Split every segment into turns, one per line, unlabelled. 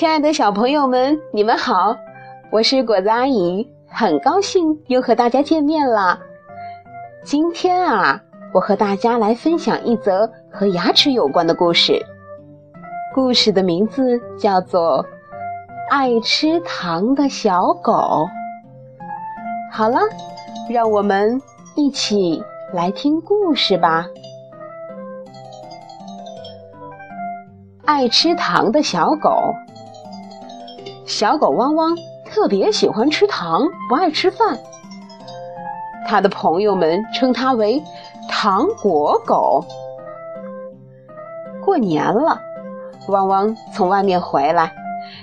亲爱的小朋友们，你们好，我是果子阿姨，很高兴又和大家见面啦。今天啊，我和大家来分享一则和牙齿有关的故事。故事的名字叫做《爱吃糖的小狗》。好了，让我们一起来听故事吧。爱吃糖的小狗。小狗汪汪特别喜欢吃糖，不爱吃饭。它的朋友们称它为“糖果狗”。过年了，汪汪从外面回来，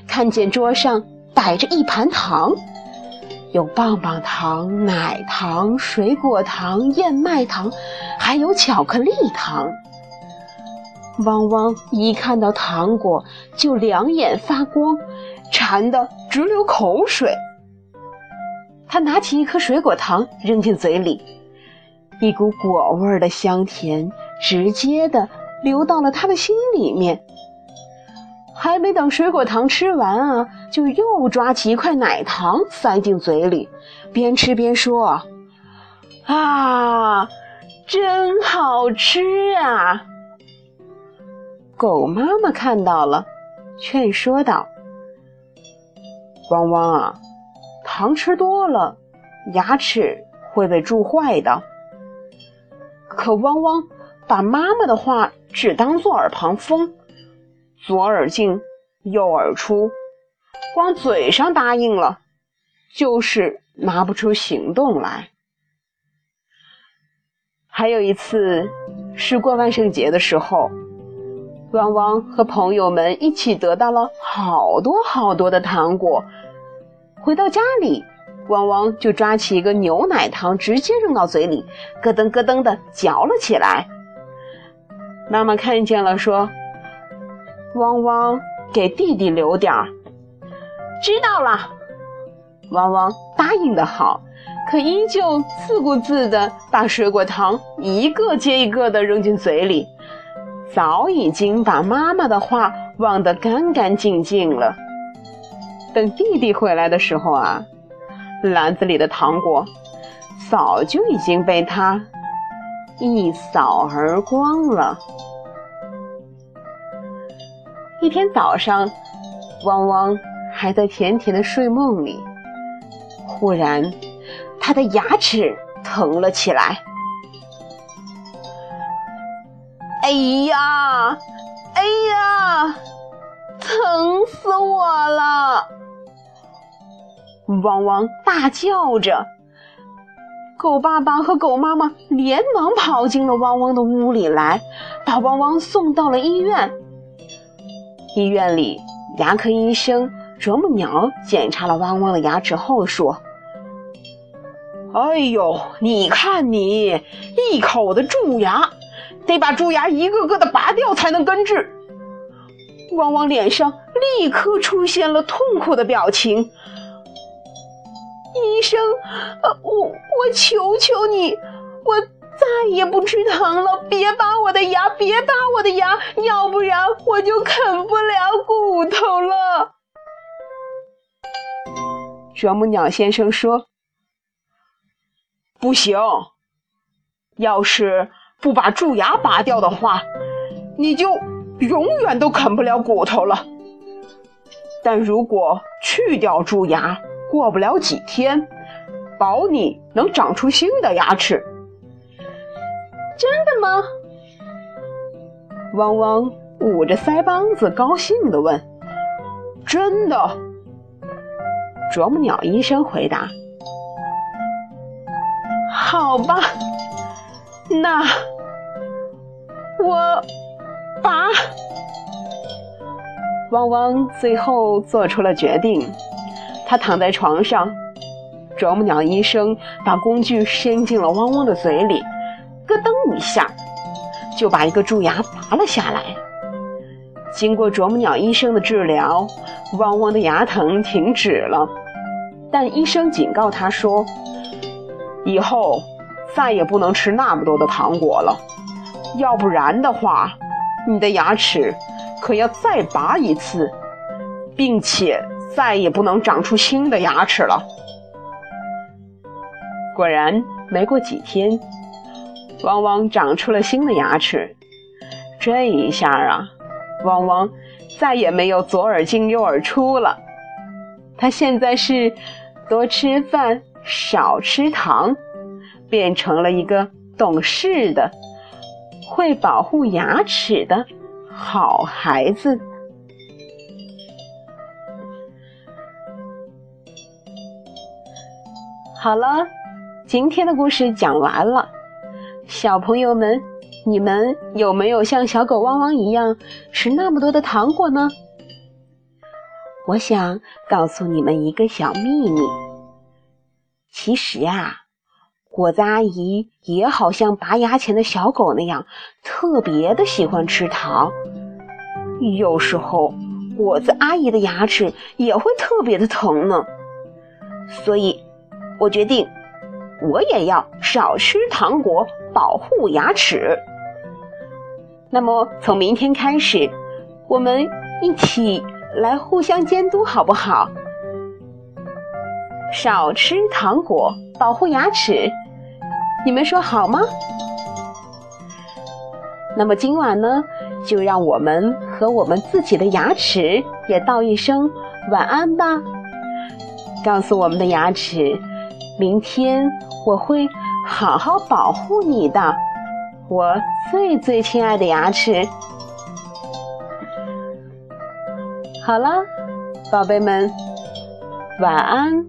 看见桌上摆着一盘糖，有棒棒糖、奶糖、水果糖、燕麦糖，还有巧克力糖。汪汪一看到糖果就两眼发光。馋得直流口水。他拿起一颗水果糖扔进嘴里，一股果味的香甜直接的流到了他的心里面。还没等水果糖吃完啊，就又抓起一块奶糖塞进嘴里，边吃边说：“啊，真好吃啊！”狗妈妈看到了，劝说道。汪汪啊，糖吃多了，牙齿会被蛀坏的。可汪汪把妈妈的话只当作耳旁风，左耳进右耳出，光嘴上答应了，就是拿不出行动来。还有一次是过万圣节的时候，汪汪和朋友们一起得到了好多好多的糖果。回到家里，汪汪就抓起一个牛奶糖，直接扔到嘴里，咯噔咯噔的嚼了起来。妈妈看见了，说：“汪汪，给弟弟留点儿。”知道了，汪汪答应的好，可依旧自顾自的把水果糖一个接一个的扔进嘴里，早已经把妈妈的话忘得干干净净了。等弟弟回来的时候啊，篮子里的糖果早就已经被他一扫而光了。一天早上，汪汪还在甜甜的睡梦里，忽然他的牙齿疼了起来。哎呀，哎呀，疼死我了！汪汪大叫着，狗爸爸和狗妈妈连忙跑进了汪汪的屋里来，把汪汪送到了医院。医院里，牙科医生啄木鸟检查了汪汪的牙齿后说：“哎呦，你看你一口的蛀牙，得把蛀牙一个个的拔掉才能根治。”汪汪脸上立刻出现了痛苦的表情。医生，呃，我我求求你，我再也不吃糖了，别拔我的牙，别拔我的牙，要不然我就啃不了骨头了。啄木鸟先生说：“不行，要是不把蛀牙拔掉的话，你就永远都啃不了骨头了。但如果去掉蛀牙，”过不了几天，保你能长出新的牙齿。真的吗？汪汪捂着腮帮子，高兴地问：“真的？”啄木鸟医生回答：“好吧，那我拔。”汪汪最后做出了决定。他躺在床上，啄木鸟医生把工具伸进了汪汪的嘴里，咯噔一下，就把一个蛀牙拔了下来。经过啄木鸟医生的治疗，汪汪的牙疼停止了。但医生警告他说：“以后再也不能吃那么多的糖果了，要不然的话，你的牙齿可要再拔一次。”并且再也不能长出新的牙齿了。果然，没过几天，汪汪长出了新的牙齿。这一下啊，汪汪再也没有左耳进右耳出了。他现在是多吃饭，少吃糖，变成了一个懂事的、会保护牙齿的好孩子。好了。今天的故事讲完了，小朋友们，你们有没有像小狗汪汪一样吃那么多的糖果呢？我想告诉你们一个小秘密。其实啊，果子阿姨也好像拔牙前的小狗那样，特别的喜欢吃糖。有时候果子阿姨的牙齿也会特别的疼呢。所以，我决定。我也要少吃糖果，保护牙齿。那么，从明天开始，我们一起来互相监督，好不好？少吃糖果，保护牙齿，你们说好吗？那么今晚呢，就让我们和我们自己的牙齿也道一声晚安吧。告诉我们的牙齿，明天。我会好好保护你的，我最最亲爱的牙齿。好了，宝贝们，晚安，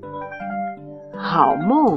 好梦。